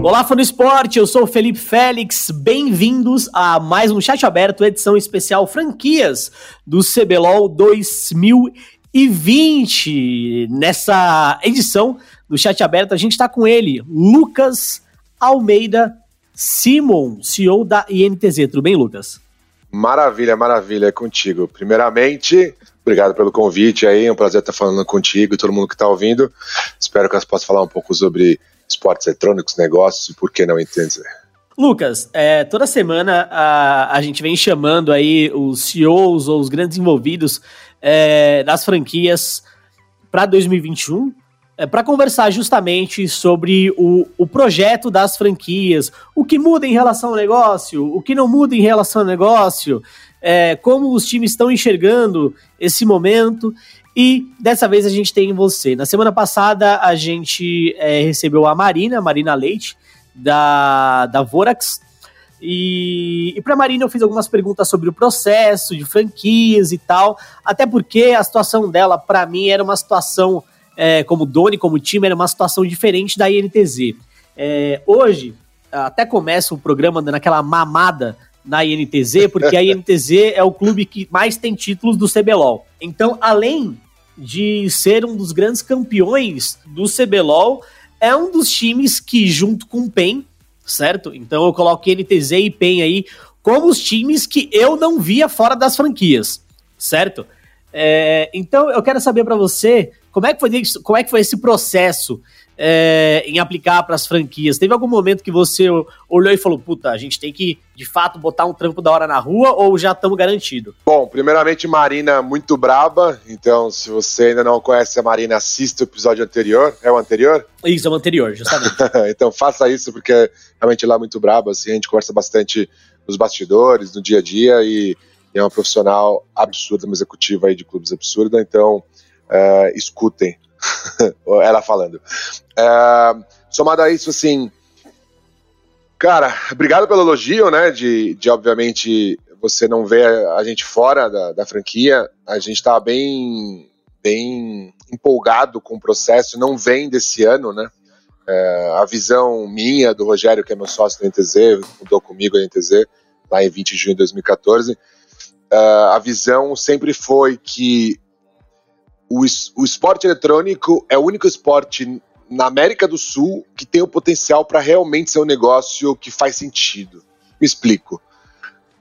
Olá, fã do esporte, eu sou o Felipe Félix, bem-vindos a mais um Chat Aberto, edição especial franquias do CBLOL 2020. Nessa edição do Chat Aberto, a gente está com ele, Lucas Almeida Simon, CEO da INTZ. Tudo bem, Lucas? Maravilha, maravilha, é contigo. Primeiramente, obrigado pelo convite aí, é um prazer estar falando contigo e todo mundo que está ouvindo. Espero que eu possa falar um pouco sobre esportes eletrônicos, negócios por que não entender. Lucas, é, toda semana a, a gente vem chamando aí os CEOs ou os grandes envolvidos é, das franquias para 2021 é, para conversar justamente sobre o, o projeto das franquias, o que muda em relação ao negócio, o que não muda em relação ao negócio, é, como os times estão enxergando esse momento. E dessa vez a gente tem você. Na semana passada a gente é, recebeu a Marina, Marina Leite, da, da Vorax. E, e para Marina eu fiz algumas perguntas sobre o processo de franquias e tal, até porque a situação dela, para mim, era uma situação, é, como Doni, como time, era uma situação diferente da INTZ. É, hoje, até começa o programa dando aquela mamada na INTZ, porque a INTZ é o clube que mais tem títulos do CBLOL. Então, além de ser um dos grandes campeões do CBLOL, é um dos times que, junto com o PEN, certo? Então eu coloco NTZ e PEN aí como os times que eu não via fora das franquias, certo? É, então eu quero saber para você como é que foi, como é que foi esse processo é, em aplicar para as franquias? Teve algum momento que você olhou e falou, puta, a gente tem que de fato botar um trampo da hora na rua ou já estamos garantido? Bom, primeiramente Marina muito braba, então se você ainda não conhece a Marina, assista o episódio anterior. É o anterior? Isso, é o anterior, justamente. então faça isso porque realmente lá é muito braba, assim, a gente conversa bastante nos bastidores, no dia a dia e, e é uma profissional absurda, uma executiva aí de clubes absurda, então uh, escutem ela falando. Uh, somado a isso, assim, cara, obrigado pelo elogio, né? De, de obviamente você não ver a gente fora da, da franquia. A gente tá bem, bem empolgado com o processo, não vem desse ano, né? É, a visão minha, do Rogério, que é meu sócio da NTZ, mudou comigo a NTZ, lá em 20 de junho de 2014. Uh, é, a visão sempre foi que o, o esporte eletrônico é o único esporte na América do Sul que tem o potencial para realmente ser um negócio que faz sentido. Me explico.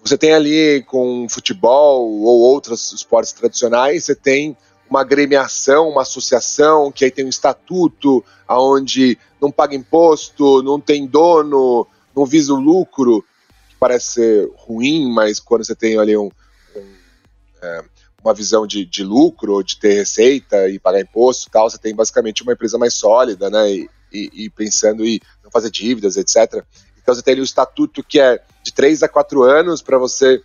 Você tem ali com futebol ou outros esportes tradicionais, você tem uma agremiação, uma associação que aí tem um estatuto aonde não paga imposto, não tem dono, não visa o lucro, que parece ser ruim, mas quando você tem ali um, um é, uma visão de, de lucro, de ter receita e pagar imposto e tal, você tem basicamente uma empresa mais sólida, né? E, e, e pensando em não fazer dívidas, etc. Então você tem o estatuto que é de três a quatro anos para você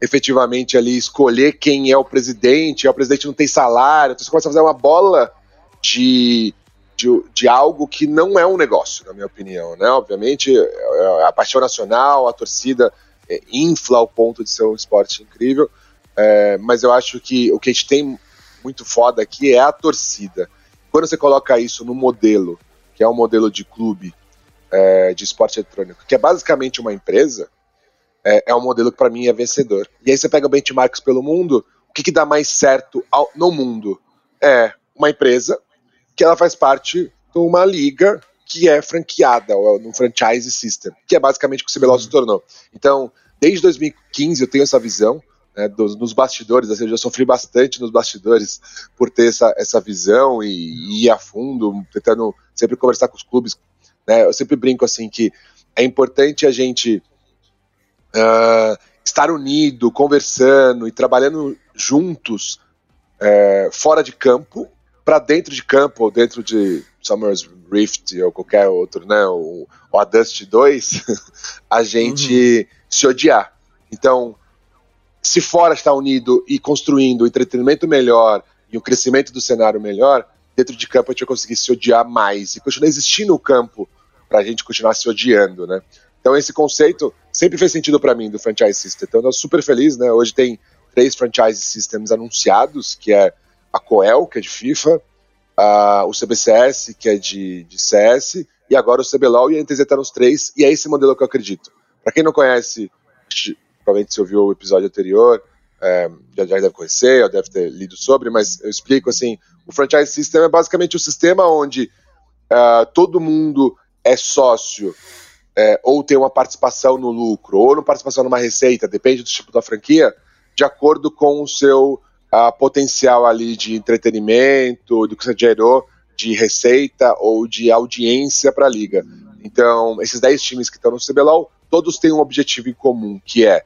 efetivamente ali escolher quem é o presidente, o presidente não tem salário, então você começa a fazer uma bola de, de, de, algo que não é um negócio, na minha opinião, né? Obviamente, é, é, a paixão nacional, a torcida é, infla ao ponto de ser um esporte incrível, é, mas eu acho que o que a gente tem muito foda aqui é a torcida. Quando você coloca isso no modelo, que é um modelo de clube é, de esporte eletrônico, que é basicamente uma empresa, é, é um modelo que para mim é vencedor. E aí você pega benchmarks pelo mundo, o que, que dá mais certo ao, no mundo? É uma empresa que ela faz parte de uma liga que é franqueada, ou num franchise system, que é basicamente o que o CBLOL se tornou. Então, desde 2015 eu tenho essa visão, né, dos, nos bastidores, assim, eu já sofri bastante nos bastidores por ter essa, essa visão e, e ir a fundo, tentando sempre conversar com os clubes. Né, eu sempre brinco assim que é importante a gente uh, estar unido, conversando e trabalhando juntos uh, fora de campo para dentro de campo ou dentro de Summer's Rift ou qualquer outro, né, ou, ou a Dust 2, a gente uhum. se odiar. Então, se fora está unido e construindo um entretenimento melhor e um crescimento do cenário melhor, dentro de campo a gente vai conseguir se odiar mais e continuar existindo o campo para a gente continuar se odiando, né? Então esse conceito sempre fez sentido para mim do franchise system. Então eu estou super feliz, né? Hoje tem três franchise systems anunciados, que é a Coel, que é de FIFA, a, o CBCS, que é de, de CS, e agora o CBLOL e a NTZ tá nos três, e é esse modelo que eu acredito. Para quem não conhece, provavelmente se ouviu o episódio anterior, é, já, já deve conhecer, ou deve ter lido sobre, mas eu explico assim, o franchise system é basicamente o um sistema onde uh, todo mundo é sócio é, ou tem uma participação no lucro, ou uma participação numa receita, depende do tipo da franquia, de acordo com o seu uh, potencial ali de entretenimento, do que você gerou de receita ou de audiência para a liga. Então, esses 10 times que estão no CBLOL, todos têm um objetivo em comum, que é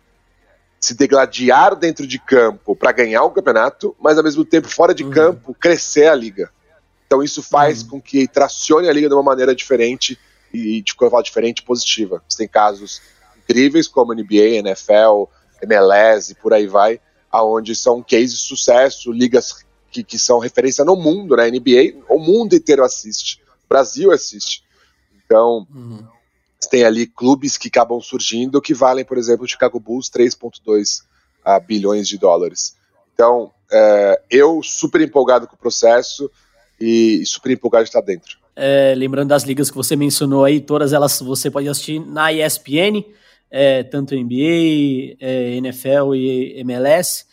se degladiar dentro de campo para ganhar o campeonato, mas ao mesmo tempo, fora de uhum. campo, crescer a liga. Então, isso faz uhum. com que tracione a liga de uma maneira diferente e, de quando diferente, positiva. Você tem casos incríveis como NBA, NFL, MLS e por aí vai, aonde são cases de sucesso, ligas que, que são referência no mundo, né? NBA, o mundo inteiro assiste, o Brasil assiste. Então, uhum. Tem ali clubes que acabam surgindo que valem, por exemplo, o Chicago Bulls 3,2 uh, ah, bilhões de dólares. Então, é, eu super empolgado com o processo e, super empolgado de estar dentro. É, lembrando das ligas que você mencionou aí, todas elas você pode assistir na ESPN, é, tanto NBA, é, NFL e MLS.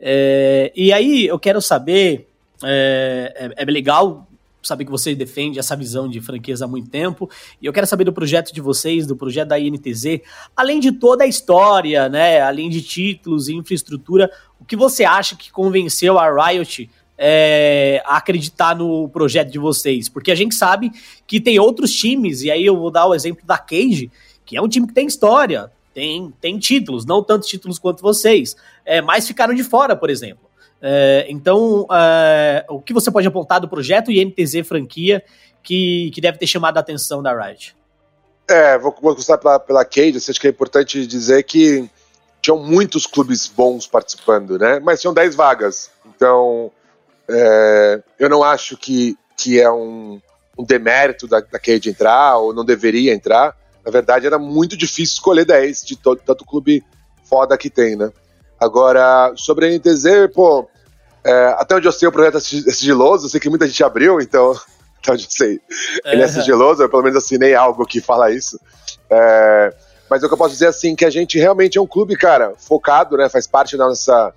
É, e aí eu quero saber, é, é, legal saber que você defende essa visão de franquias há muito tempo, e eu quero saber do projeto de vocês, do projeto da INTZ, além de toda a história, né, além de títulos e infraestrutura, o que você acha que convenceu a Riot é, a acreditar no projeto de vocês? Porque a gente sabe que tem outros times, e aí eu vou dar o exemplo da Cage, que é um time que tem história, tem, tem títulos, não tantos títulos quanto vocês, é, mas ficaram de fora, por exemplo. É, então, é, o que você pode apontar do projeto INTZ franquia que, que deve ter chamado a atenção da Riot? É, vou, começar pela, pela Cade, acho que é importante dizer que tinham muitos clubes bons participando, né? Mas tinham 10 vagas. Então, é, eu não acho que, que é um, um demérito da, da Cade entrar, ou não deveria entrar. Na verdade, era muito difícil escolher 10 de todo, tanto clube foda que tem, né? Agora, sobre a NTZ, pô, é, até onde eu sei o projeto é sigiloso, eu sei que muita gente abriu, então, até onde eu sei, ele é sigiloso, eu pelo menos assinei algo que fala isso. É, mas o que eu posso dizer assim, que a gente realmente é um clube, cara, focado, né? Faz parte da nossa,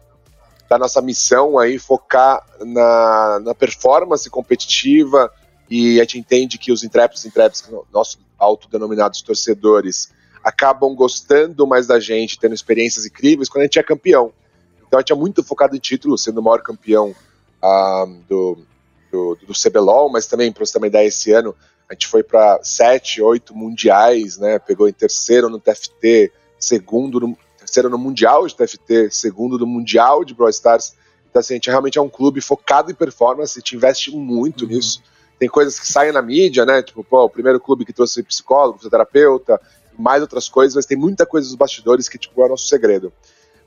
da nossa missão aí, focar na, na performance competitiva, e a gente entende que os intrépidos e intrépidos, nossos autodenominados torcedores, acabam gostando mais da gente, tendo experiências incríveis quando a gente é campeão. Então a gente é muito focado em título, sendo o maior campeão do, do, do CBLOL, mas também, para você ter uma ideia, esse ano a gente foi para sete, oito mundiais, né? Pegou em terceiro no TFT, segundo no, terceiro no Mundial de TFT, segundo no Mundial de Brawl Stars. Então, assim, a gente realmente é um clube focado em performance, a gente investe muito uhum. nisso tem coisas que saem na mídia, né? Tipo, pô, o primeiro clube que trouxe psicólogo, fisioterapeuta, mais outras coisas, mas tem muita coisa dos bastidores que, tipo, é o nosso segredo.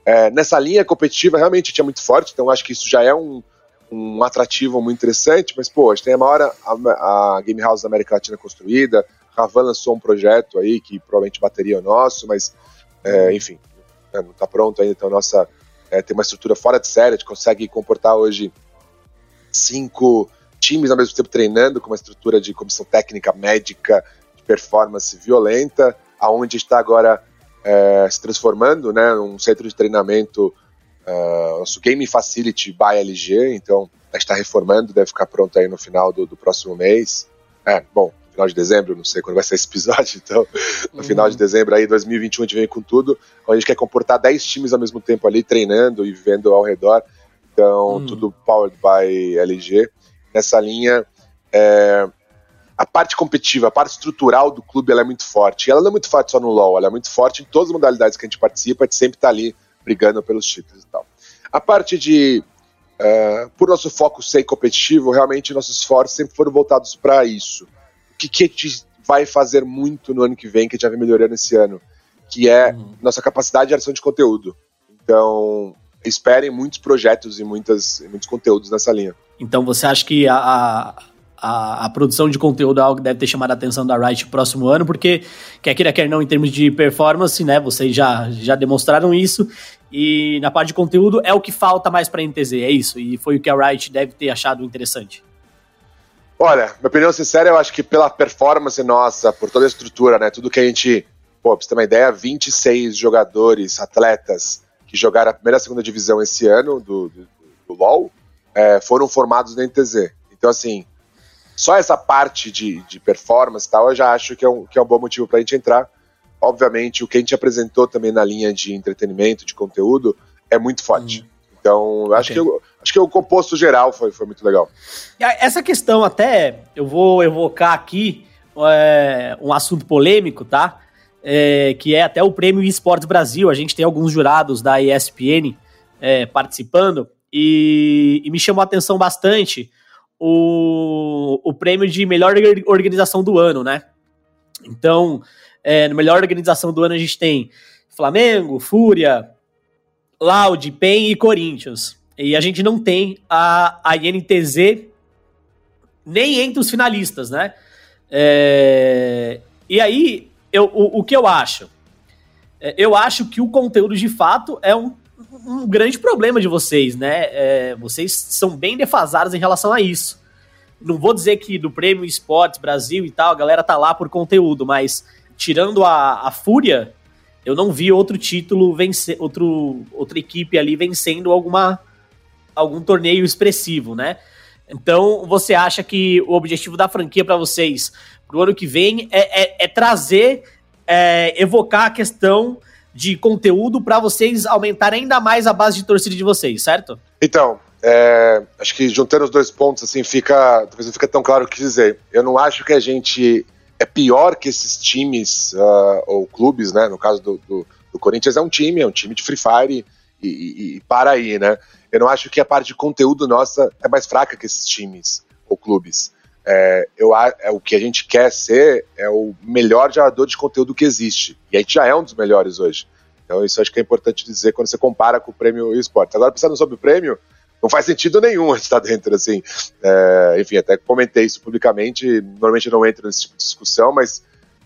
É, nessa linha competitiva, realmente tinha muito forte, então acho que isso já é um, um atrativo muito interessante, mas, pô, a gente tem a maior a, a Game House da América Latina construída, Ravan lançou um projeto aí que provavelmente bateria o nosso, mas, é, enfim, né, não está pronto ainda, então a nossa é, tem uma estrutura fora de série, a gente consegue comportar hoje cinco times ao mesmo tempo treinando, com uma estrutura de comissão técnica, médica, de performance violenta, aonde está agora é, se transformando, né, um centro de treinamento, uh, nosso Game Facility by LG, então a gente está reformando, deve ficar pronto aí no final do, do, próximo mês. É, bom, final de dezembro, não sei quando vai ser esse episódio, então no uhum. final de dezembro aí, 2021, a gente vem com tudo, a gente quer comportar 10 times ao mesmo tempo ali, treinando e vivendo ao redor, então uhum. tudo powered by LG nessa linha. É, a parte competitiva, a parte estrutural do clube ela é muito forte. E ela não é muito forte só no LoL, ela é muito forte em todas as modalidades que a gente participa, a gente sempre está ali brigando pelos títulos e tal. A parte de, uh, por nosso foco ser competitivo, realmente nossos esforços sempre foram voltados para isso. O que, que a gente vai fazer muito no ano que vem, que a gente já vem melhorando esse ano, que é uhum. nossa capacidade de geração de conteúdo. Então, esperem muitos projetos e muitas, muitos conteúdos nessa linha. Então você acha que a, a, a, produção de conteúdo é algo que deve ter chamado a atenção da Riot próximo ano, porque quer queira, quer não, em termos de performance, né? Vocês já, já demonstraram isso. E na parte de conteúdo é o que falta mais para a NTZ, é isso. E foi o que a Riot deve ter achado interessante. Olha, minha opinião sincera, eu acho que pela performance nossa, por toda a estrutura, né? Tudo que a gente. Pô, pra você ter uma ideia, 26 jogadores, atletas que jogaram a primeira e a segunda divisão esse ano do, do, do LOL é, foram formados na NTZ. Então, assim, só essa parte de, de performance e tal, eu já acho que é um, que é um bom motivo pra gente entrar. Obviamente, o que a gente apresentou também na linha de entretenimento, de conteúdo, é muito forte. Hum. Então, okay. acho, que eu, acho que o composto geral foi, foi muito legal. Essa questão, até, eu vou evocar aqui é, um assunto polêmico, tá? É, que é até o prêmio Esportes Brasil. A gente tem alguns jurados da ESPN é, participando e, e, me chamou a atenção bastante o, o prêmio de melhor organização do ano, né? Então, é, no melhor organização do ano a gente tem Flamengo, Fúria, Loud, PEN e Corinthians. E a gente não tem a, a INTZ nem entre os finalistas, né? É, e aí, eu, o, o que eu acho? É, eu acho que o conteúdo de fato é um, um grande problema de vocês, né? É, vocês são bem defasados em relação a isso. Não vou dizer que do Prêmio Esportes Brasil e tal, a galera tá lá por conteúdo, mas tirando a, a Fúria, eu não vi outro título vencer, outro, outra equipe ali vencendo alguma, algum torneio expressivo, né? Então, você acha que o objetivo da franquia para vocês pro ano que vem é, é, é trazer, é, evocar a questão de conteúdo para vocês aumentarem ainda mais a base de torcida de vocês, certo? Então, é, acho que juntando os dois pontos, assim, fica, talvez não fica tão claro o que dizer. Eu não acho que a gente é pior que esses times uh, ou clubes, né? No caso do, do, do, Corinthians é um time, é um time de Free Fire e, e, e, para aí, né? Eu não acho que a parte de conteúdo nossa é mais fraca que esses times ou clubes. É, eu, é, o que a gente quer ser é o melhor gerador de conteúdo que existe. E a gente já é um dos melhores hoje. Então isso acho que é importante dizer quando você compara com o prêmio esportes. Agora, pensando sobre o prêmio, não faz sentido nenhum estar dentro, assim. É, enfim, até comentei isso publicamente, normalmente não entro nesse tipo de discussão, mas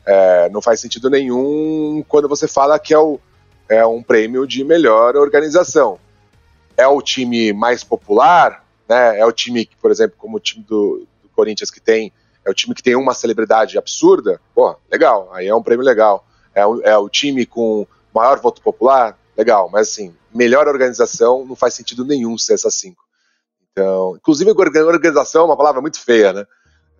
é, não faz sentido nenhum quando você fala que é, o, é um prêmio de melhor organização. É o time mais popular, né? É o time que, por exemplo, como o time do Corinthians que tem, é o time que tem uma celebridade absurda, pô, legal, aí é um prêmio legal. É o, é o time com maior voto popular, legal, mas assim, melhor organização não faz sentido nenhum ser essas cinco. Então, inclusive organização é uma palavra muito feia, né?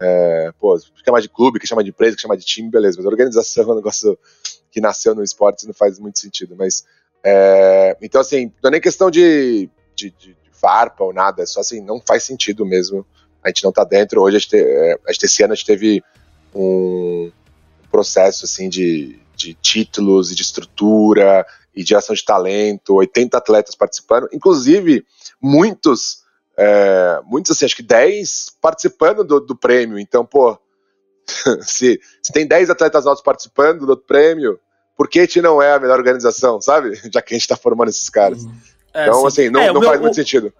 É, pô, chama de clube, que chama de empresa, que chama de time, beleza, mas organização é um negócio que nasceu no esporte não faz muito sentido. Mas, é, então, assim, não é nem questão de, de, de, farpa ou nada, é só assim, não faz sentido mesmo. A gente não tá dentro. Hoje, a gente, te, é, a gente esse ano, a gente teve um processo, assim, de, de títulos e de estrutura e de ação de talento, 80 atletas participando, inclusive muitos, é, muitos assim, acho que 10 participando do, do prêmio. Então, pô, se, se, tem 10 atletas nossos participando do prêmio, por que a gente não é a melhor organização, sabe? Já que a gente tá formando esses caras. Uhum. É, então, assim, não, é, não meu, faz muito o, sentido.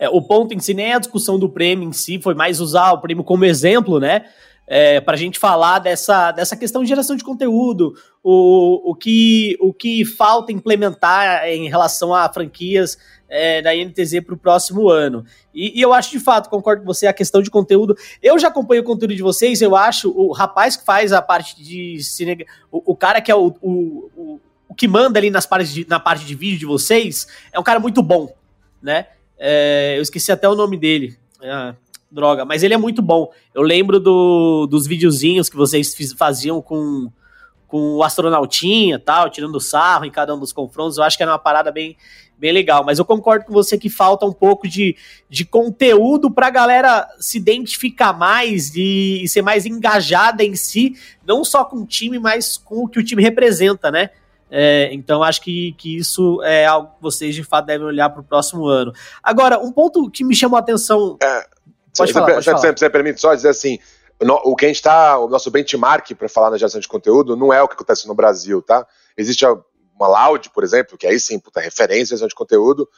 É, o ponto em si nem é a discussão do prêmio em si, foi mais usar o prêmio como exemplo, né? é, para a gente falar dessa, dessa questão de geração de conteúdo, o, o, que, o que falta implementar em relação a franquias é, da INTZ para o próximo ano. E, e, eu acho de fato, concordo com você, a questão de conteúdo. Eu já acompanho o conteúdo de vocês, eu acho, o rapaz que faz a parte de cine, o, o cara que é o, o, o, que manda ali nas partes de, na parte de vídeo de vocês, é um cara muito bom, né? É, eu esqueci até o nome dele. É, droga, mas ele é muito bom. Eu lembro do, dos videozinhos que vocês faziam com, com o astronautinha tal, tirando sarro em cada um dos confrontos. Eu acho que era uma parada bem, bem legal. Mas eu concordo com você que falta um pouco de, de conteúdo pra galera se identificar mais e, e ser mais engajada em si, não só com o time, mas com o que o time representa, né? É, então acho que, que isso é algo que vocês de fato devem olhar para o próximo ano. Agora, um ponto que me chamou a atenção. É, Pode falar, pode falar. Você, permite só dizer assim, o que a gente está, o nosso benchmark para falar na geração de conteúdo não é o que acontece no Brasil, tá? Existe uma Loud, por exemplo, que aí sim, puta, referência em geração de conteúdo,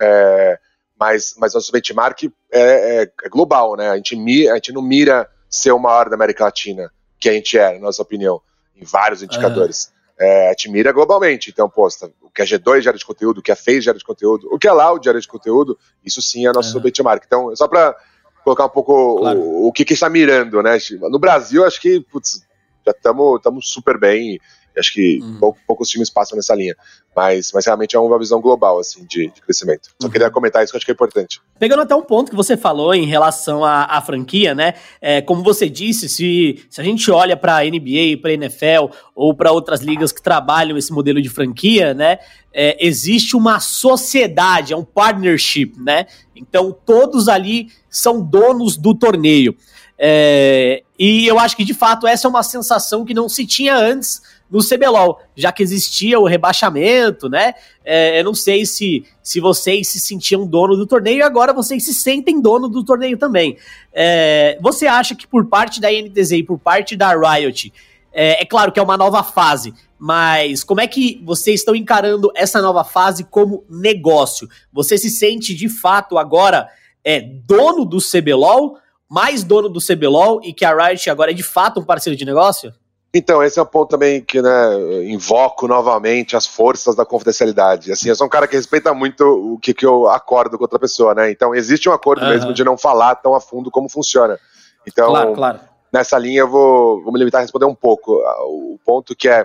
é, mas, mas nosso benchmark é, é, é, global, né? A gente, mira, a gente não mira ser o maior da América Latina, que a gente é, na nossa opinião, em vários indicadores. Uhum. É, mira globalmente. Então, posta o que a G2 gera de conteúdo, o que a FaZe gera de conteúdo, o que a Loud gera de conteúdo, isso sim é nosso uhum. benchmark. Então, só para colocar um pouco claro. o, o que, que está mirando, né? No Brasil, acho que putz, já estamos super bem. Acho que uhum. poucos, poucos times passam nessa linha. Mas, mas realmente é uma visão global, assim, de, de crescimento. Só uhum. queria comentar isso que eu acho que é importante. Pegando até um ponto que você falou em relação à, à franquia, né? É, como você disse, se, se a gente olha para a NBA, para a NFL ou para outras ligas que trabalham esse modelo de franquia, né? É, existe uma sociedade, é um partnership, né? Então todos ali são donos do torneio. É, e eu acho que de fato essa é uma sensação que não se tinha antes no CBLOL, já que existia o rebaixamento, né? É, eu não sei se, se vocês se sentiam dono do torneio e agora vocês se sentem dono do torneio também. É, você acha que por parte da NTZ e por parte da Riot, é, é claro que é uma nova fase, mas como é que vocês estão encarando essa nova fase como negócio? Você se sente de fato agora é, dono do CBLOL, mais dono do CBLOL e que a Riot agora é de fato um parceiro de negócio? Então, esse é um ponto também que, né, invoco novamente as forças da confidencialidade. Assim, eu sou um cara que respeita muito o que, que eu acordo com outra pessoa, né? Então, existe um acordo uhum. mesmo de não falar tão a fundo como funciona. Então, claro, claro. nessa linha, eu vou, vou me limitar a responder um pouco. O ponto que é,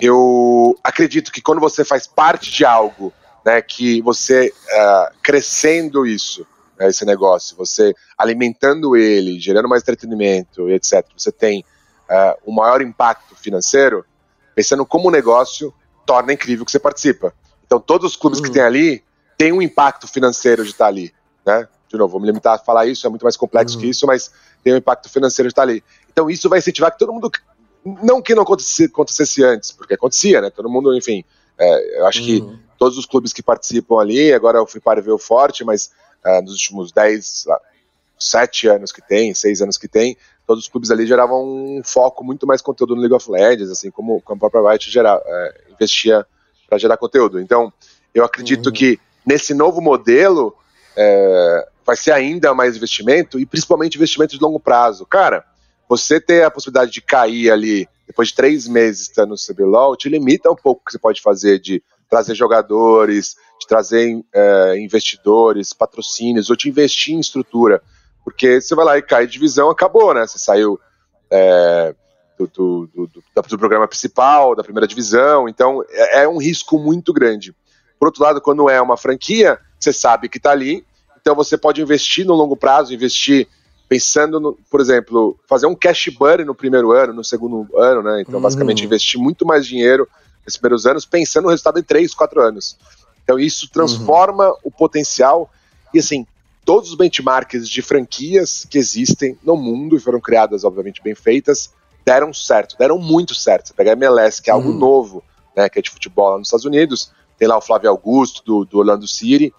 eu acredito que quando você faz parte de algo, né, que você uh, crescendo isso, né, esse negócio, você alimentando ele, gerando mais entretenimento, etc., você tem uh, um maior impacto financeiro, pensando como o negócio torna incrível que você participa. Então, todos os clubes uhum. que tem ali têm um impacto financeiro de estar ali, né? De novo, vou me limitar a falar isso, é muito mais complexo uhum. que isso, mas tem um impacto financeiro de estar ali. Então, isso vai incentivar que todo mundo. Não que não acontecesse, antes, porque acontecia, né? Todo mundo, enfim. É, eu acho uhum. que todos os clubes que participam ali, agora o Free Fire veio forte, mas uh, nos últimos 10, 7 anos que tem, 6 anos que tem, todos os clubes ali geravam um foco muito mais conteúdo no League of Legends, assim como, como a própria Riot gerar, é, investia para gerar conteúdo. Então, eu acredito uhum. que nesse novo modelo é, vai ser ainda mais investimento e principalmente investimento de longo prazo. Cara, você ter a possibilidade de cair ali depois de três meses estando no CBLOL te limita um pouco o que você pode fazer de trazer jogadores, de trazer é, investidores, patrocínios, ou de investir em estrutura porque você vai lá e cai de divisão, acabou, né? Você saiu é, do, do, do, do, programa principal, da primeira divisão, então é, é, um risco muito grande. Por outro lado, quando é uma franquia, você sabe que está ali, então você pode investir no longo prazo, investir pensando, no, por exemplo, fazer um cash burn no primeiro ano, no segundo ano, né? Então, uhum. basicamente, investir muito mais dinheiro nesses primeiros anos, pensando no resultado em três, quatro anos. Então, isso transforma uhum. o potencial. E assim, todos os benchmarks de franquias que existem no mundo e foram criadas, obviamente, bem feitas, deram certo, deram muito certo. Você pega a MLS, que é algo uhum. novo, né, que é de futebol lá nos Estados Unidos, tem lá o Flávio Augusto, do, do Orlando City,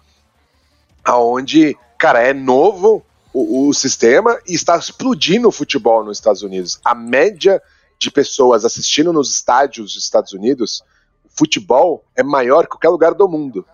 aonde, cara, é novo o, o, sistema e está explodindo o futebol nos Estados Unidos. A média de pessoas assistindo nos estádios dos Estados Unidos, futebol é maior que qualquer lugar do mundo.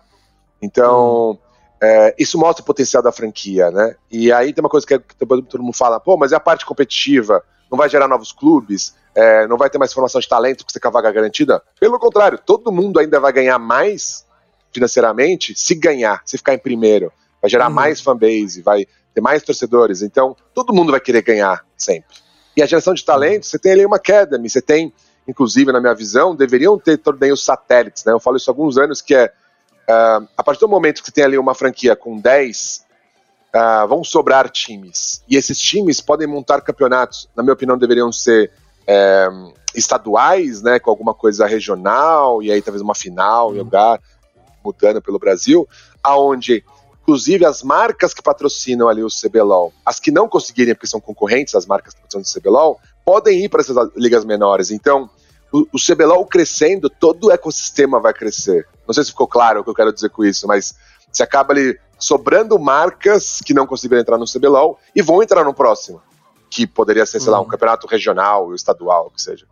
Então, uhum. É, isso mostra o potencial da franquia, né? E aí tem uma coisa que, todo mundo fala, pô, mas é a parte competitiva, não vai gerar novos clubes, é, não vai ter mais formação de talento porque você com a vaga garantida. Pelo contrário, todo mundo ainda vai ganhar mais financeiramente se ganhar, se ficar em primeiro. Vai gerar uhum. mais fanbase, vai ter mais torcedores. Então, todo mundo vai querer ganhar sempre. E a geração de talento, você tem ali uma academy, você tem, inclusive, na minha visão, deveriam ter torneios satélites, né? Eu falo isso há alguns anos, que é Uh, a partir do momento que você tem ali uma franquia com 10, uh, ah, vão sobrar times. E esses times podem montar campeonatos, na minha opinião, deveriam ser é, estaduais, né, com alguma coisa regional, e aí talvez uma final em uhum. lugar, mudando pelo Brasil, aonde inclusive as marcas que patrocinam ali o CBLOL, as que não conseguirem, porque são concorrentes, as marcas que patrocinam o CBLOL, podem ir para essas ligas menores. Então, o, o CBLOL crescendo, todo o ecossistema vai crescer. Não sei se ficou claro o que eu quero dizer com isso, mas você acaba ali sobrando marcas que não conseguiram entrar no CBLOL e vão entrar no próximo, que poderia ser, sei uhum. lá, um uhum. campeonato regional, estadual, o que seja.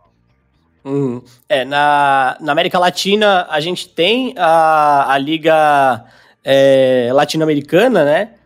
Uhum. É, na, na América Latina a gente tem a, a Liga é, Latino-Americana, né?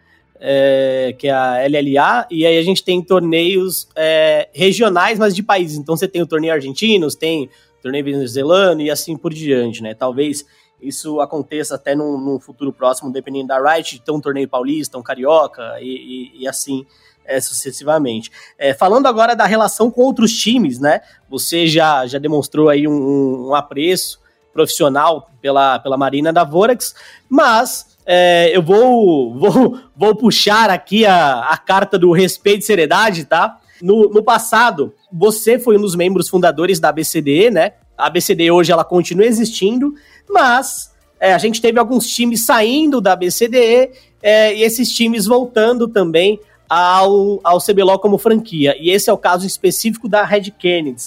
É, que é a LLA, e aí a gente tem torneios é, regionais, mas de países. Então você tem o torneio argentino, tem o torneio venezuelano e assim por diante, né? Talvez isso aconteça até num, num futuro próximo, dependendo da Riot, ter um torneio paulista, um carioca e, e, e assim é, sucessivamente. É, falando agora da relação com outros times, né? Você já, já demonstrou aí um, um apreço profissional pela, pela Marina da Vorax, mas é, eu vou, vou, vou puxar aqui a, a carta do respeito e seriedade, tá? No, no passado, você foi um dos membros fundadores da ABCDE, né? A ABCDE hoje ela continua existindo, mas é, a gente teve alguns times saindo da ABCDE é, e esses times voltando também ao, ao CBLOL como franquia. E esse é o caso específico da Red Kennedy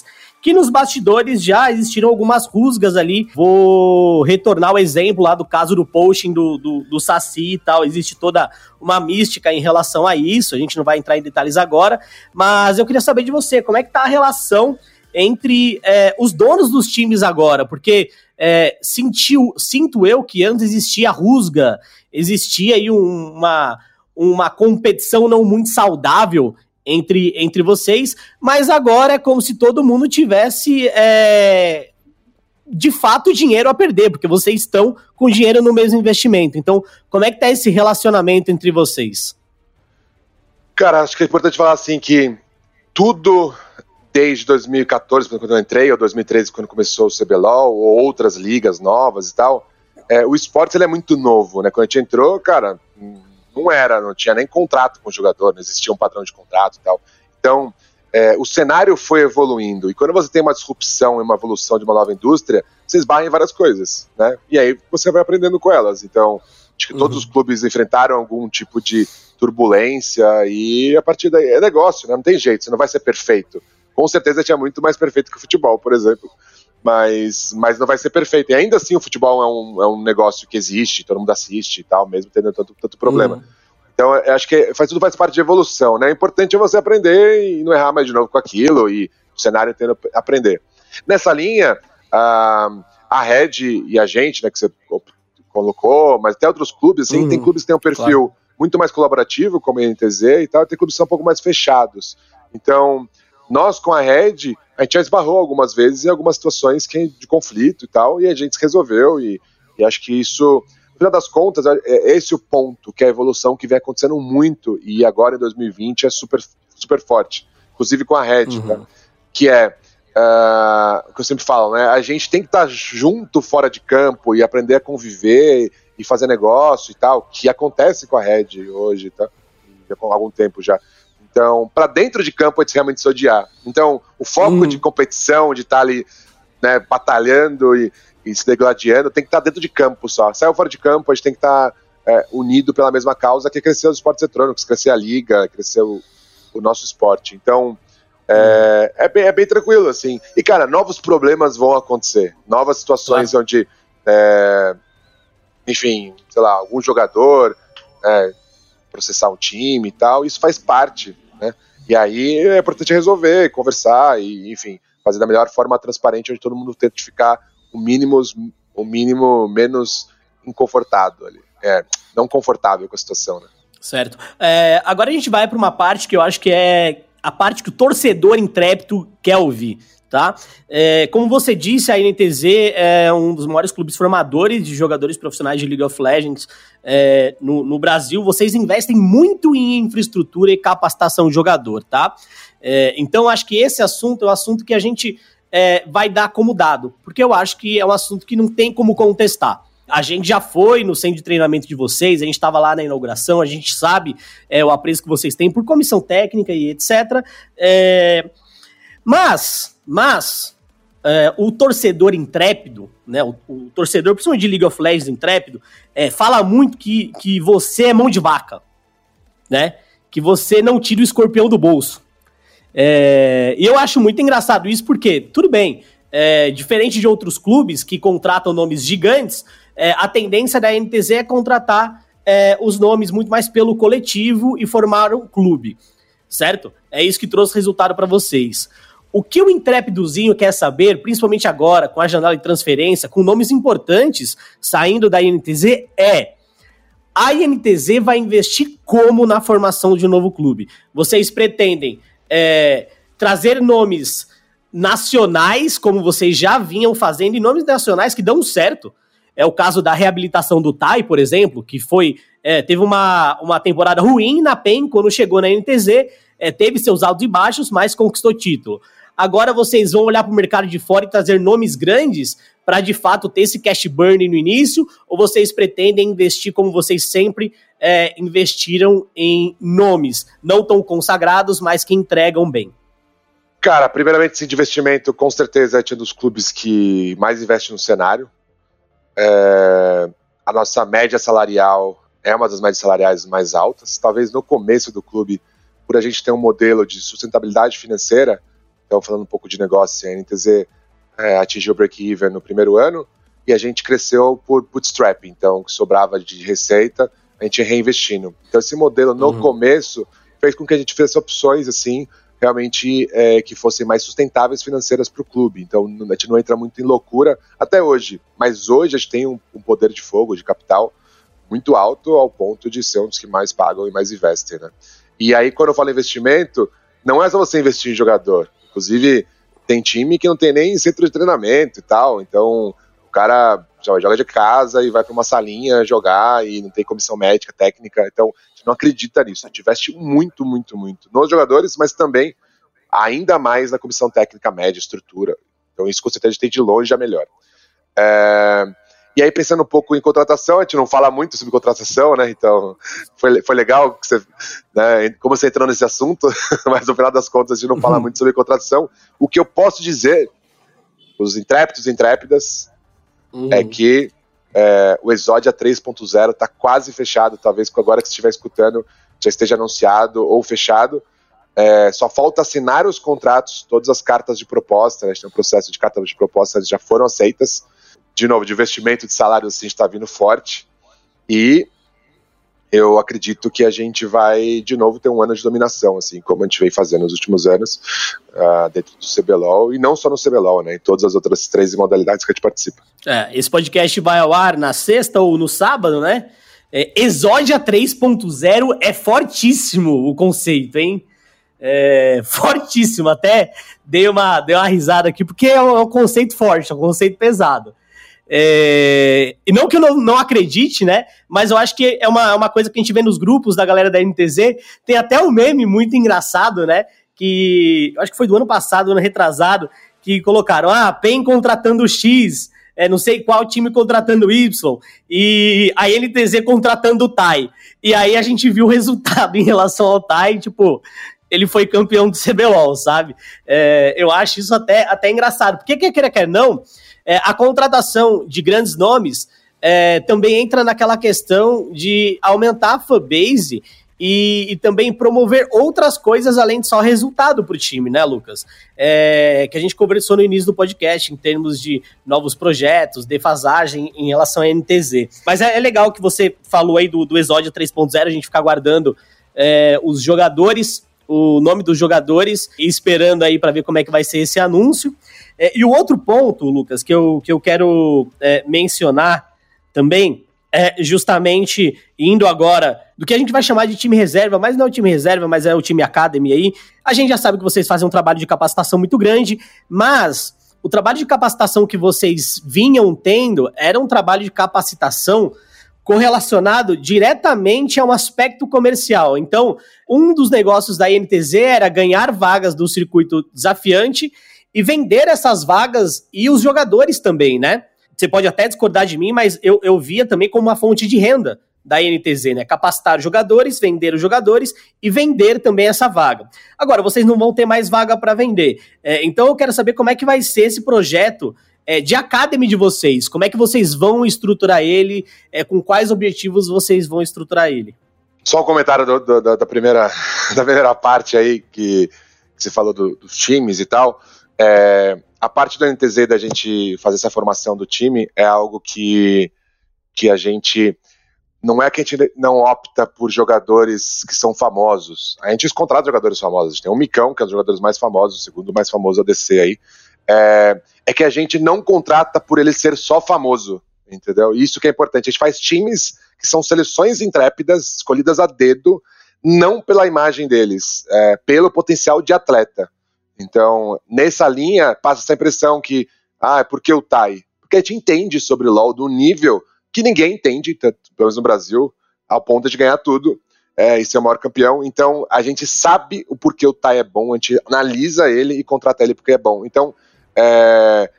que nos bastidores já existiram algumas rusgas ali. Vou retornar o exemplo lá do caso do posting do, do, do Saci e tal. Existe toda uma mística em relação a isso. A gente não vai entrar em detalhes agora, mas eu queria saber de você, como é que tá a relação entre é, os donos dos times agora? Porque é, sentiu, sinto eu que antes existia rusga, existia aí um, uma uma competição não muito saudável entre, entre vocês, mas agora é como se todo mundo tivesse é, de fato dinheiro a perder, porque vocês estão com dinheiro no mesmo investimento. Então, como é que tá esse relacionamento entre vocês? Cara, acho que é importante falar assim que tudo desde 2014, quando eu entrei, ou 2013, quando começou o CBLOL, ou outras ligas novas e tal, é, o esporte ele é muito novo, né? Quando a gente entrou, cara, não era, não tinha nem contrato com o jogador, não existia um padrão de contrato e tal. Então, é, o cenário foi evoluindo. E quando você tem uma disrupção e uma evolução de uma nova indústria, você esbarra em várias coisas, né? E aí você vai aprendendo com elas. Então, acho que uhum. todos os clubes enfrentaram algum tipo de turbulência e a partir daí é negócio, né? Não tem jeito, você não vai ser perfeito. Com certeza tinha muito mais perfeito que o futebol, por exemplo. Mas, mas não vai ser perfeito. E ainda assim o futebol é um, é um negócio que existe, todo mundo assiste e tal, mesmo tendo tanto, tanto problema. Uhum. Então, eu acho que faz, tudo faz parte de evolução, né? O importante é você aprender e não errar mais de novo com aquilo e o cenário inteiro aprender. Nessa linha, a, a Red e a gente, né, que você colocou, mas até outros clubes, assim, uhum. tem clubes que têm um perfil claro. muito mais colaborativo, como a NTZ e tal, e tem clubes que são um pouco mais fechados. Então, nós com a Red, a gente já esbarrou algumas vezes em algumas situações que, de conflito e tal, e a gente resolveu, e, e acho que isso no final das contas, é, é esse o ponto, que é a evolução que vem acontecendo muito, e agora em 2020 é super, super forte, inclusive com a Red, uhum. né? que é uh, o que eu sempre falo, né? A gente tem que estar tá junto fora de campo e aprender a conviver e fazer negócio e tal, que acontece com a Red hoje, tá? Com algum tempo já. Então, para dentro de campo, a gente realmente se odiar. Então, o foco uhum. de competição, de estar tá ali né, batalhando e, e se degladiando, tem que estar dentro de campo só. Saiu fora de campo, a gente tem que estar é, unido pela mesma causa, que é crescer os esportes eletrônicos, crescer a liga, crescer o, o nosso esporte. Então, é, é, bem, é, bem, tranquilo, assim. E, cara, novos problemas vão acontecer. Novas situações claro. onde, é, enfim, sei lá, algum jogador é, processar um time e tal, isso faz parte, né? E aí é importante resolver, conversar e, enfim, fazer da melhor forma transparente, onde todo mundo tenta ficar o mínimo, o mínimo menos inconfortado ali. É, não confortável com a situação, né? Certo. É, agora a gente vai para uma parte que eu acho que é a parte que o torcedor intrépido quer ouvir, tá? É, como você disse, a NTZ é um dos maiores clubes formadores de jogadores profissionais de League of Legends é, no, no, Brasil. Vocês investem muito em infraestrutura e capacitação de jogador, tá? É, então, acho que esse assunto é um assunto que a gente é, vai dar como dado, porque eu acho que é um assunto que não tem como contestar. A gente já foi no centro de treinamento de vocês, a gente estava lá na inauguração, a gente sabe é, o apreço que vocês têm por comissão técnica e etc. É, mas, mas, é, o torcedor intrépido, né, o, o, torcedor, principalmente de League of Legends intrépido, é, fala muito que, que você é mão de vaca, né? Que você não tira o escorpião do bolso. É, e eu acho muito engraçado isso, porque, tudo bem, é, diferente de outros clubes que contratam nomes gigantes, é, a tendência da NTZ é contratar é, os nomes muito mais pelo coletivo e formar um clube, certo? É isso que trouxe resultado para vocês. O que o intrépidozinho quer saber, principalmente agora, com a janela de transferência, com nomes importantes saindo da INTZ, é a INTZ vai investir como na formação de um novo clube? Vocês pretendem é, trazer nomes nacionais, como vocês já vinham fazendo, e nomes nacionais que dão certo. É o caso da reabilitação do Tai, por exemplo, que foi é, teve uma, uma temporada ruim na PEN quando chegou na NTZ, é, teve seus altos e baixos, mas conquistou título. Agora vocês vão olhar para o mercado de fora e trazer nomes grandes para de fato ter esse cash burn no início? Ou vocês pretendem investir como vocês sempre é, investiram em nomes não tão consagrados, mas que entregam bem? Cara, primeiramente, esse investimento com certeza é um dos clubes que mais investe no cenário. É, a nossa média salarial é uma das médias salariais mais altas. Talvez no começo do clube, por a gente ter um modelo de sustentabilidade financeira, então falando um pouco de negócio, a NTZ é, atingiu o break-even no primeiro ano e a gente cresceu por bootstrap, então que sobrava de receita, a gente reinvestindo. Então esse modelo no uhum. começo fez com que a gente fizesse opções assim realmente é, que fossem mais sustentáveis financeiras para o clube. Então a gente não entra muito em loucura até hoje, mas hoje a gente tem um, um, poder de fogo, de capital muito alto ao ponto de ser um dos que mais pagam e mais investem, né? E aí quando eu falo investimento, não é só você investir em jogador. Inclusive tem time que não tem nem centro de treinamento e tal, então o cara joga de casa e vai para uma salinha jogar e não tem comissão médica, técnica, então a gente não acredita nisso, a gente investe muito, muito, muito nos jogadores, mas também ainda mais na comissão técnica média, estrutura, então isso com certeza a gente tem de longe já melhor. É... E aí, pensando um pouco em contratação, a gente não fala muito sobre contratação, né? Então, foi, foi legal que você, né, como você entrou nesse assunto, mas no final das contas a gente não fala uhum. muito sobre contratação. O que eu posso dizer, os intrépidos e intrépidas, uhum. é que é, o Exodia 3.0 está quase fechado, talvez agora que você estiver escutando já esteja anunciado ou fechado. É, só falta assinar os contratos, todas as cartas de proposta, né, a gente tem um processo de cartas de proposta já foram aceitas de novo, de investimento de salário assim está vindo forte e eu acredito que a gente vai de novo ter um ano de dominação, assim como a gente vem fazendo nos últimos anos uh, dentro do CBLOL e não só no CBLOL, né, em todas as outras três modalidades que a gente participa. É, esse podcast vai ao ar na sexta ou no sábado, né? É, Exódia 3.0 é fortíssimo o conceito, hein? É, fortíssimo, até dei uma, dei uma risada aqui, porque é um, é um conceito forte, é um conceito pesado. É, e não que eu não, não, acredite, né? Mas eu acho que é uma, uma coisa que a gente vê nos grupos da galera da NTZ. Tem até um meme muito engraçado, né? Que acho que foi do ano passado, ano retrasado, que colocaram: ah, PEN contratando X, é, não sei qual time contratando Y, e a NTZ contratando o TAI. E aí a gente viu o resultado em relação ao TAI, tipo, ele foi campeão do CBLOL, sabe? É, eu acho isso até, até engraçado. Porque quer queira, quer não é, a contratação de grandes nomes é, também entra naquela questão de aumentar a fanbase e, e, também promover outras coisas além de só resultado para o time, né, Lucas? É, que a gente conversou no início do podcast em termos de novos projetos, defasagem em relação à NTZ. Mas é, é legal que você falou aí do, do Exódio 3.0, a gente ficar aguardando é, os jogadores, o nome dos jogadores e esperando aí para ver como é que vai ser esse anúncio. É, e o outro ponto, Lucas, que eu, que eu quero é, mencionar também é justamente indo agora do que a gente vai chamar de time reserva, mas não é o time reserva, mas é o time academy aí. A gente já sabe que vocês fazem um trabalho de capacitação muito grande, mas o trabalho de capacitação que vocês vinham tendo era um trabalho de capacitação correlacionado diretamente a um aspecto comercial. Então, um dos negócios da INTZ era ganhar vagas do circuito desafiante e vender essas vagas e os jogadores também, né? Você pode até discordar de mim, mas eu, eu via também como uma fonte de renda da NTZ, né? Capacitar jogadores, vender os jogadores e vender também essa vaga. Agora, vocês não vão ter mais vaga para vender. É, então eu quero saber como é que vai ser esse projeto é, de academy de vocês. Como é que vocês vão estruturar ele? É, com quais objetivos vocês vão estruturar ele? Só um comentário do, do, da, primeira, da primeira parte aí que, que você falou do, dos times e tal. É, a parte do NTZ da gente fazer essa formação do time é algo que, que a gente. Não é que a gente não opta por jogadores que são famosos. A gente contrata jogadores famosos. A tem o Micão, que é um dos jogadores mais famosos, o segundo mais famoso ADC aí. É, é que a gente não contrata por ele ser só famoso, entendeu? Isso que é importante. A gente faz times que são seleções intrépidas, escolhidas a dedo, não pela imagem deles, é, pelo potencial de atleta. Então, nessa linha, passa essa impressão que, ah, é porque o Tai? porque a gente entende sobre o LoL do nível que ninguém entende, tanto, pelo menos no Brasil, ao ponto de ganhar tudo é, e ser o maior campeão. Então, a gente sabe o porquê o Tai é bom, a gente analisa ele e contrata ele porque é bom. Então, é,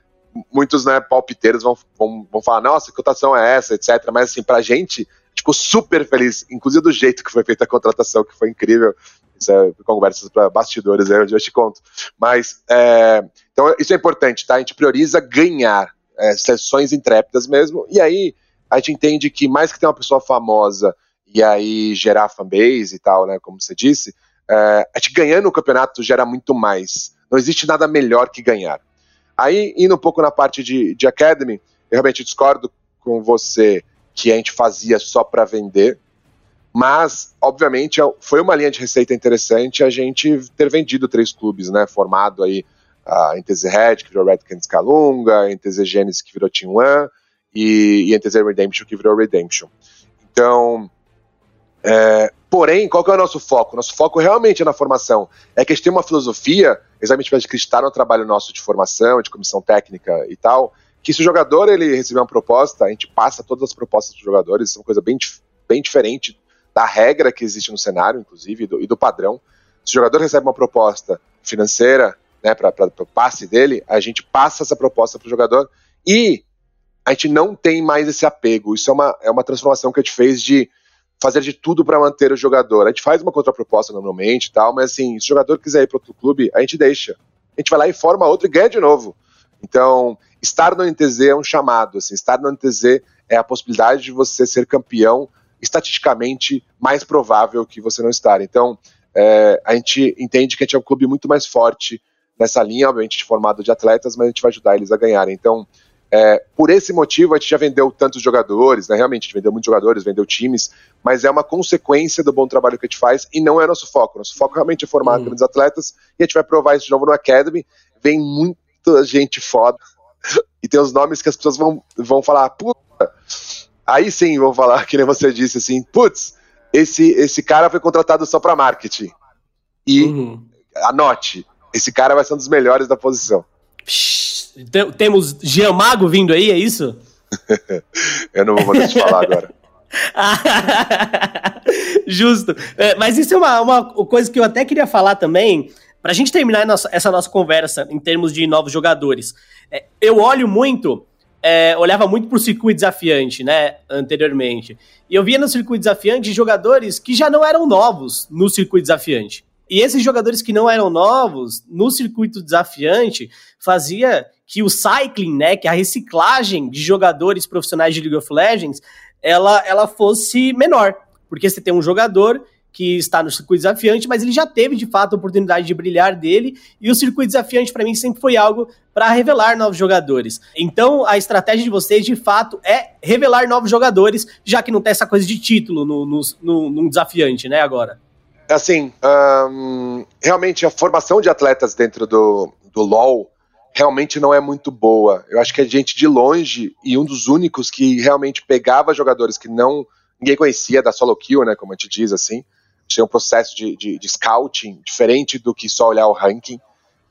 muitos né, palpiteiros vão, vão, vão falar, nossa, que cotação é essa, etc. Mas, assim, pra gente, tipo, super feliz, inclusive do jeito que foi feita a contratação, que foi incrível. Isso é conversas para bastidores, aí, onde eu te conto. Mas, é, então, isso é importante, tá? A gente prioriza ganhar é, sessões intrépidas mesmo, e aí a gente entende que mais que ter uma pessoa famosa e aí gerar fanbase e tal, né, como você disse, é, a gente ganhando o campeonato gera muito mais. Não existe nada melhor que ganhar. Aí, indo um pouco na parte de, de Academy, eu realmente discordo com você que a gente fazia só para vender, mas, obviamente, foi uma linha de receita interessante a gente ter vendido três clubes, né, formado aí a uh, Red, que virou Red Canids Calunga, a NTZ Genesis, que virou Team One, e, e NTZ Redemption, que virou Redemption. Então, é, porém, qual que é o nosso foco? Nosso foco realmente é na formação. É que a gente tem uma filosofia, exatamente para acreditar no trabalho nosso de formação, de comissão técnica e tal, que se o jogador ele receber uma proposta, a gente passa todas as propostas dos jogadores, isso é uma coisa bem, bem diferente da regra que existe no cenário, inclusive, e do, e do padrão. Se o jogador recebe uma proposta financeira, né, para o passe dele, a gente passa essa proposta para o jogador e a gente não tem mais esse apego. Isso é uma, é uma transformação que a gente fez de fazer de tudo para manter o jogador. A gente faz uma contraproposta normalmente e tal, mas assim, se o jogador quiser ir para outro clube, a gente deixa. A gente vai lá e forma outro e ganha de novo. Então, estar no NTZ é um chamado. Assim, estar no NTZ é a possibilidade de você ser campeão estatisticamente mais provável que você não estar. Então, é, a gente entende que a gente é um clube muito mais forte nessa linha, obviamente, de formado de atletas, mas a gente vai ajudar eles a ganharem. Então, é, por esse motivo, a gente já vendeu tantos jogadores, né? Realmente, a gente vendeu muitos jogadores, vendeu times, mas é uma consequência do bom trabalho que a gente faz e não é nosso foco. Nosso foco realmente é formar hum. grandes atletas e a gente vai provar isso de novo no Academy. Vem muita gente foda e tem os nomes que as pessoas vão, vão falar, puta. Aí sim vão falar, que nem você disse assim, putz, esse, esse cara foi contratado só para marketing. E uhum. anote, esse cara vai ser um dos melhores da posição. Temos Giamago vindo aí, é isso? Eu não vou poder te falar agora. Justo. É, mas isso é uma, uma coisa que eu até queria falar também, para a gente terminar nossa, essa nossa conversa em termos de novos jogadores. É, eu olho muito, é, olhava muito para o circuito desafiante, né, anteriormente. E eu via no circuito desafiante jogadores que já não eram novos no circuito desafiante. E esses jogadores que não eram novos, no circuito desafiante, fazia que o cycling, né, que a reciclagem de jogadores profissionais de League of Legends, ela, ela fosse menor. Porque você tem um jogador que está no circuito desafiante, mas ele já teve de fato a oportunidade de brilhar dele, e o circuito desafiante para mim sempre foi algo para revelar novos jogadores. Então a estratégia de vocês de fato é revelar novos jogadores, já que não tem essa coisa de título no, no, no, no desafiante, né, agora assim, realmente a formação de atletas dentro do, do LoL realmente não é muito boa. Eu acho que a gente de longe e um dos únicos que realmente pegava jogadores que não ninguém conhecia da solo kill, né, como a gente diz assim. Tinha um processo de, de, de scouting diferente do que só olhar o ranking.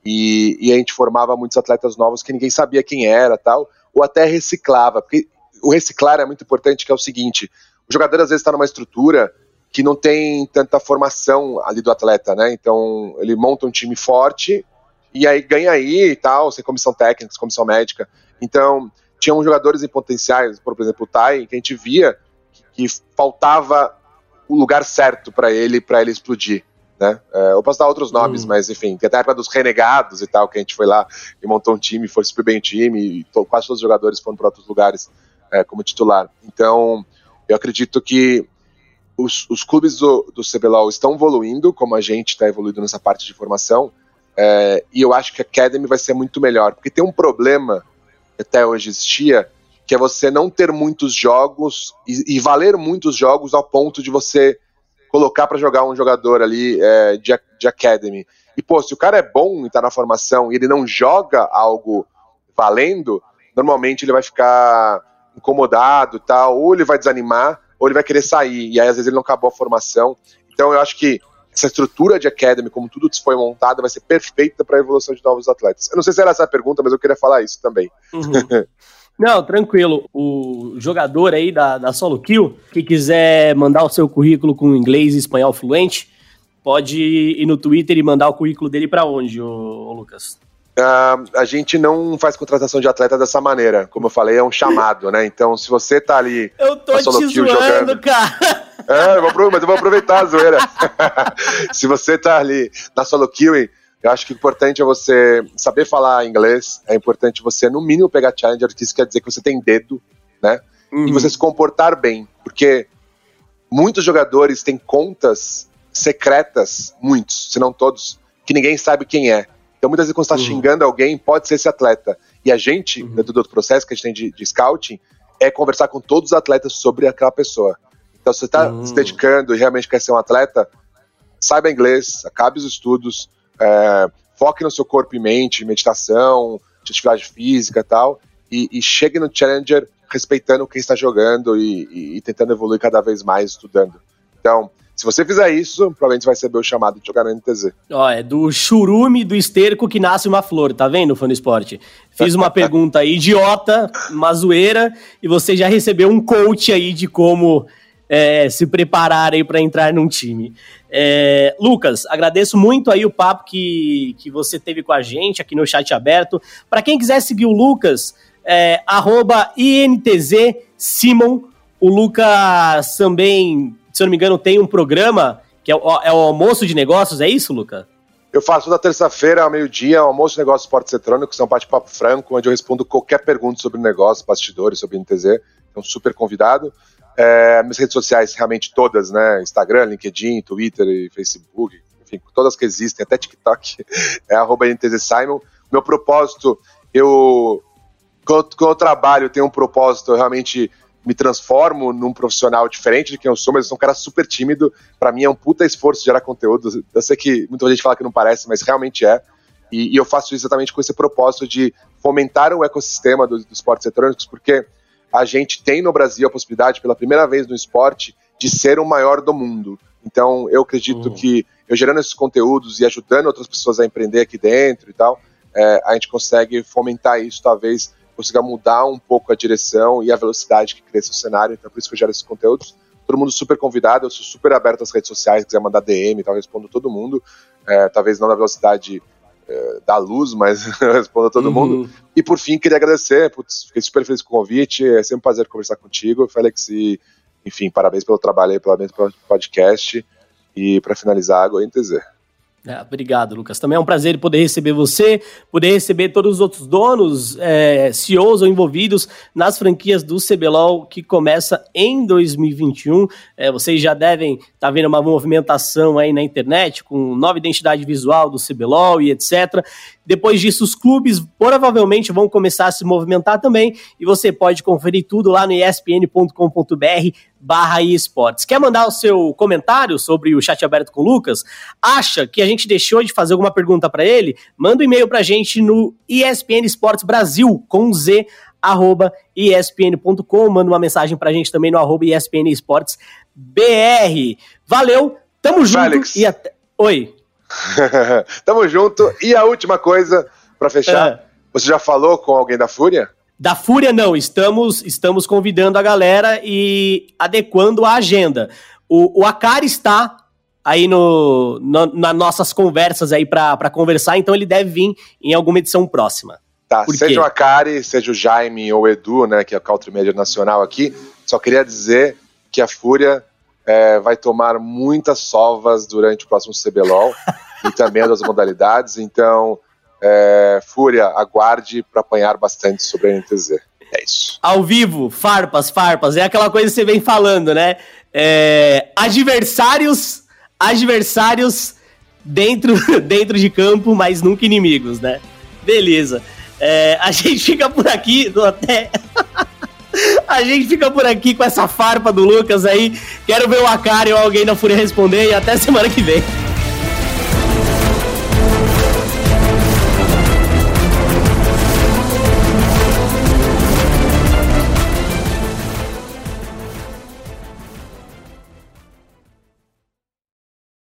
E, e, a gente formava muitos atletas novos que ninguém sabia quem era tal, ou até reciclava, porque o reciclar é muito importante, que é o seguinte, o jogador às vezes está numa estrutura que não tem tanta formação ali do atleta, né? Então ele monta um time forte e aí ganha aí e tal, sem comissão técnica, sem comissão médica. Então tinham jogadores em potenciais, por exemplo o Tai, que a gente via que faltava o lugar certo para ele, para ele explodir. Né? É, eu posso dar outros nomes, hum. mas enfim, tem até a época dos renegados e tal, que a gente foi lá e montou um time, foi super bem o time, e quase todos os jogadores foram para outros lugares é, como titular. Então, eu acredito que os, os clubes do, do CBLOL estão evoluindo, como a gente está evoluindo nessa parte de formação, é, e eu acho que a Academy vai ser muito melhor, porque tem um problema que até hoje existia, que é você não ter muitos jogos e, e valer muitos jogos ao ponto de você colocar para jogar um jogador ali é, de, de Academy. E, pô, se o cara é bom e tá na formação e ele não joga algo valendo, normalmente ele vai ficar incomodado tal, ou ele vai desanimar, ou ele vai querer sair, e aí às vezes ele não acabou a formação. Então eu acho que essa estrutura de Academy, como tudo foi montado, vai ser perfeita para a evolução de novos atletas. Eu não sei se era essa a pergunta, mas eu queria falar isso também. Uhum. Não, tranquilo. O jogador aí da, da Solo Kill, que quiser mandar o seu currículo com inglês e espanhol fluente, pode ir no Twitter e mandar o currículo dele para onde, ô, ô Lucas? Uh, a gente não faz contratação de atleta dessa maneira. Como eu falei, é um chamado, né? Então, se você tá ali. Eu tô te zoando, jogando, cara. É, eu vou, mas eu vou aproveitar a zoeira. se você tá ali na solo queuing, eu acho que o importante é você saber falar inglês, é importante você, no mínimo, pegar challenger, que isso quer dizer que você tem dedo, né? Uhum. E você se comportar bem, porque muitos jogadores têm contas secretas, muitos, se não todos, que ninguém sabe quem é. Então, muitas vezes, quando você está uhum. xingando alguém, pode ser esse atleta. E a gente, uhum. dentro do outro processo que a gente tem de, de, scouting, é conversar com todos os atletas sobre aquela pessoa. Então, se você está uhum. se dedicando e realmente quer ser um atleta, saiba inglês, acabe os estudos, é, foque no seu corpo e mente, meditação, atividade física e tal, e, e chegue no Challenger respeitando quem está jogando e, e, e, tentando evoluir cada vez mais estudando. Então, se você fizer isso, provavelmente você vai receber o chamado de jogar no NTZ. Ó, é do churume do esterco que nasce uma flor, tá vendo, fã do esporte? Fiz uma pergunta idiota, uma zoeira, e você já recebeu um coach aí de como é, se preparar aí para entrar num time. É, Lucas, agradeço muito aí o papo que, que você teve com a gente aqui no chat aberto. Para quem quiser seguir o Lucas, é, INTZ Simon. O Lucas também, se eu não me engano, tem um programa que é o, é o almoço de negócios, é isso, Lucas? Eu faço toda terça-feira, ao meio-dia, almoço de negócios esportes eletrônicos, é um bate-papo franco, onde eu respondo qualquer pergunta sobre negócio, bastidores, sobre NTZ. Então, super convidado. É, minhas redes sociais, realmente todas, né? Instagram, LinkedIn, Twitter e Facebook, enfim, todas que existem, até TikTok, é arroba. Meu propósito, eu, quando, eu trabalho, tenho um propósito, eu realmente me transformo num profissional diferente de quem eu sou, mas eu sou um cara super tímido. Para mim é um puta esforço gerar conteúdo. Eu sei que muita gente fala que não parece, mas realmente é. E, e eu faço isso exatamente com esse propósito de fomentar o ecossistema dos, dos esportes eletrônicos, porque a gente tem no Brasil a possibilidade, pela primeira vez no esporte, de ser o maior do mundo. Então, eu acredito uhum. que eu gerando esses conteúdos e ajudando outras pessoas a empreender aqui dentro e tal, é, a gente consegue fomentar isso, talvez consiga mudar um pouco a direção e a velocidade que cresce o cenário. Então, por isso que eu gero esses conteúdos. Todo mundo super convidado, eu sou super aberto às redes sociais, quiser mandar DM e tal, respondo todo mundo. É, talvez não na velocidade é, da luz, mas eu respondo a todo uhum. mundo. E por fim, queria agradecer, putz, fiquei super feliz com o convite, é sempre um prazer conversar contigo, Félix, e enfim, parabéns pelo trabalho aí, pelo podcast, e para finalizar, água NTZ. É, obrigado, Lucas. Também é um prazer poder receber você, poder receber todos os outros donos, é, CEOs ou envolvidos nas franquias do CBLOL que começa em 2021. É, vocês já devem estar tá vendo uma movimentação aí na internet com nova identidade visual do CBLOL e etc. Depois disso, os clubes provavelmente vão começar a se movimentar também e você pode conferir tudo lá no espn.com.br barra esportes. Quer mandar o seu comentário sobre o chat aberto com o Lucas? Acha que a gente deixou de fazer alguma pergunta para ele? Manda um e-mail para a gente no ESPN Esportes Brasil com Z arroba espn.com, manda uma mensagem para a gente também no arroba ESPN Esportes BR. Valeu, tamo junto Félix. e até... Oi. Tamo junto. E a última coisa, para fechar, é. você já falou com alguém da Fúria? Da Fúria, não. Estamos, estamos convidando a galera e adequando a agenda. O, o Akari está aí no, no, nas nossas conversas aí para conversar, então ele deve vir em alguma edição próxima. Tá, Por seja quê? o Akari, seja o Jaime ou o Edu, né, que é o Country Media Nacional aqui, só queria dizer que a Fúria é, vai tomar muitas sovas durante o próximo CBLOL e também das modalidades. Então, é, Fúria, aguarde para apanhar bastante sobre a NTZ. É isso. Ao vivo, farpas, farpas. É aquela coisa que você vem falando, né? É, adversários, adversários dentro, dentro de campo, mas nunca inimigos, né? Beleza. É, a gente fica por aqui, até. A gente fica por aqui com essa farpa do Lucas aí. Quero ver o Akari ou alguém da Fúria responder e até semana que vem.